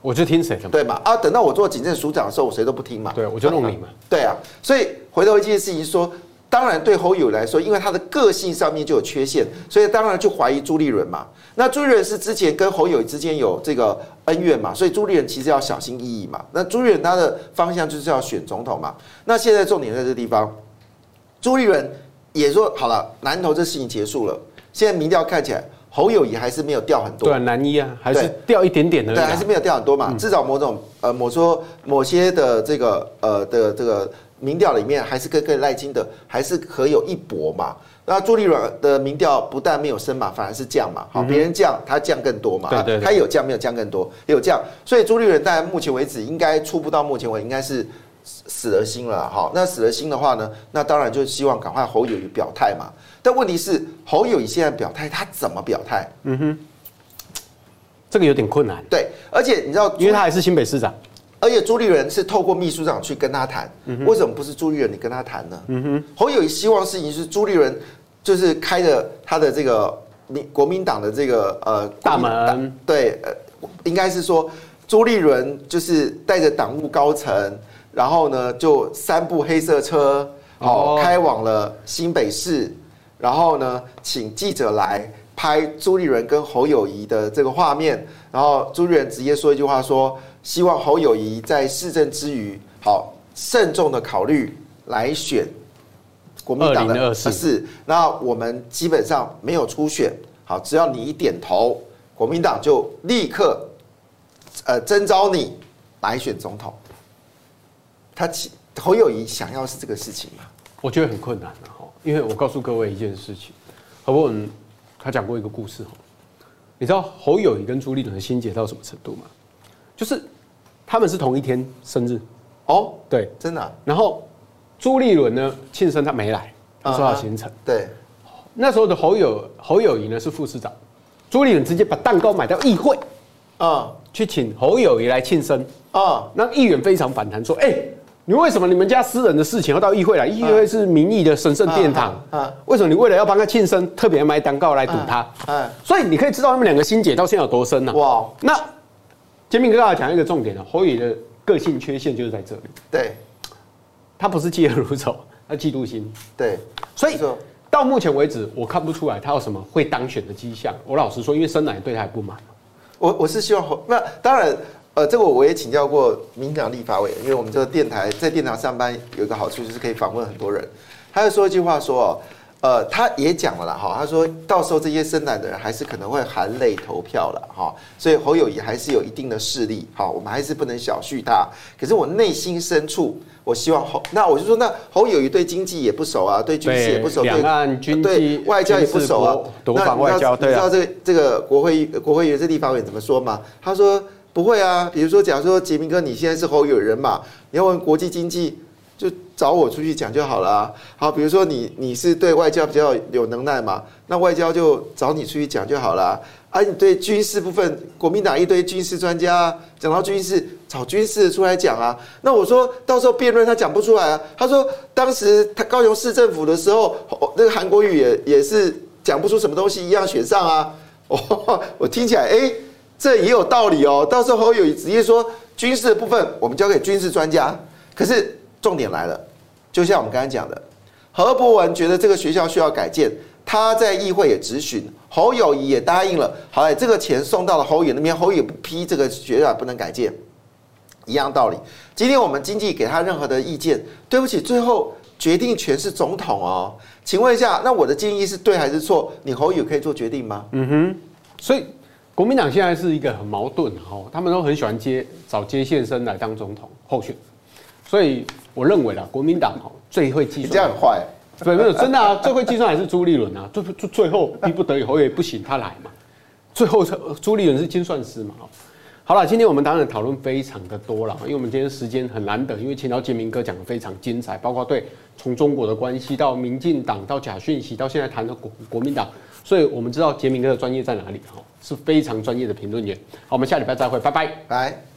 我就听谁的，对嘛？啊，等到我做警政署长的时候，我谁都不听嘛，对，我就弄你嘛，对啊。所以回头一件事情说，当然对侯友来说，因为他的个性上面就有缺陷，所以当然就怀疑朱立伦嘛。那朱立伦是之前跟侯友之间有这个恩怨嘛，所以朱立伦其实要小心翼翼嘛。那朱立伦他的方向就是要选总统嘛。那现在重点在这个地方，朱立伦也说好了，南投这事情结束了，现在民调看起来。侯友宜还是没有掉很多。对啊，男一啊，还是掉一点点的。对，还是没有掉很多嘛。嗯、至少某种呃，某说某些的这个呃的这个民调里面，还是跟跟赖清德还是可有一搏嘛。那朱立伦的民调不但没有升嘛，反而是降嘛。好，别人降，他降更多嘛。对对，他有降没有降更多，有降。所以朱立伦在目前为止应该初步到目前为止应该是死了心了。哈，那死了心的话呢，那当然就希望赶快侯友宜表态嘛。但问题是侯友谊现在表态，他怎么表态？嗯哼，这个有点困难。对，而且你知道，因为他还是新北市长。而且朱立伦是透过秘书长去跟他谈，为什么不是朱立伦你跟他谈呢？嗯哼，侯友谊希望事情是朱立伦就是开着他的这个民国民党的这个呃大门，对，呃，应该是说朱立伦就是带着党务高层，然后呢就三部黑色车哦开往了新北市，然后呢请记者来拍朱立伦跟侯友宜的这个画面，然后朱立伦直接说一句话说。希望侯友宜在市政之余，好慎重的考虑来选国民党的四。那我们基本上没有初选，好，只要你一点头，国民党就立刻呃征召你来选总统。他侯友宜想要是这个事情吗？我觉得很困难的哈，因为我告诉各位一件事情，何伯文他讲过一个故事哈，你知道侯友谊跟朱立伦的心结到什么程度吗？就是他们是同一天生日哦，对，真的、啊。然后朱立伦呢庆生他没来，他说他行程。对，那时候的侯友侯友谊呢是副市长，朱立伦直接把蛋糕买到议会啊，去请侯友谊来庆生啊。那议员非常反弹说：“哎，你为什么你们家私人的事情要到议会来？议会是民意的神圣殿堂啊，为什么你为了要帮他庆生，特别买蛋糕来堵他？嗯，所以你可以知道他们两个心结到现在有多深呢？哇，那。杰明跟大家讲一个重点了，侯宇的个性缺陷就是在这里。对，他不是嫉恶如仇，他嫉妒心。对，所以到目前为止，我看不出来他有什么会当选的迹象。我老实说，因为深蓝对他也不满。我我是希望侯，那当然，呃，这个我也请教过民进党立法委员，因为我们这个电台在电台上班有一个好处就是可以访问很多人。他就说一句话说哦。呃，他也讲了啦，哈，他说到时候这些深蓝的人还是可能会含泪投票了，哈，所以侯友宜还是有一定的势力，哈，我们还是不能小觑他。可是我内心深处，我希望侯，那我就说，那侯友宜对经济也不熟啊，对军事也不熟，对两岸军对外交也不熟啊，国防外交，你知道这个这个国会国会议员这立法委员怎么说吗？他说不会啊，比如说假如说杰明哥你现在是侯友人嘛，你要问国际经济。就找我出去讲就好了。好，比如说你你是对外交比较有能耐嘛，那外交就找你出去讲就好了。啊，你对军事部分，国民党一堆军事专家讲到军事，找军事出来讲啊。那我说到时候辩论他讲不出来啊。他说当时他高雄市政府的时候，那个韩国语也也是讲不出什么东西，一样选上啊。我 我听起来，哎，这也有道理哦。到时候侯友宜直接说军事的部分我们交给军事专家，可是。重点来了，就像我们刚才讲的，何博文觉得这个学校需要改建，他在议会也质询，侯友宜也答应了。好嘞，这个钱送到了侯友那边，侯友不批这个学校不能改建，一样道理。今天我们经济给他任何的意见，对不起，最后决定权是总统哦。请问一下，那我的建议是对还是错？你侯友可以做决定吗？嗯哼。所以国民党现在是一个很矛盾哈，他们都很喜欢接找接线生来当总统候选，所以。我认为啦，国民党哈最会计算，这样很坏。对，没有真的啊，最会计算还是朱立伦啊，最最最后逼不得已侯也不行，他来嘛。最后朱立伦是精算师嘛。好了，今天我们当然讨论非常的多了，因为我们今天时间很难得，因为请到洁民哥讲的非常精彩，包括对从中国的关系到民进党到假讯息到现在谈的国国民党，所以我们知道杰明哥的专业在哪里哈，是非常专业的评论员。好，我们下礼拜再会，拜拜，拜。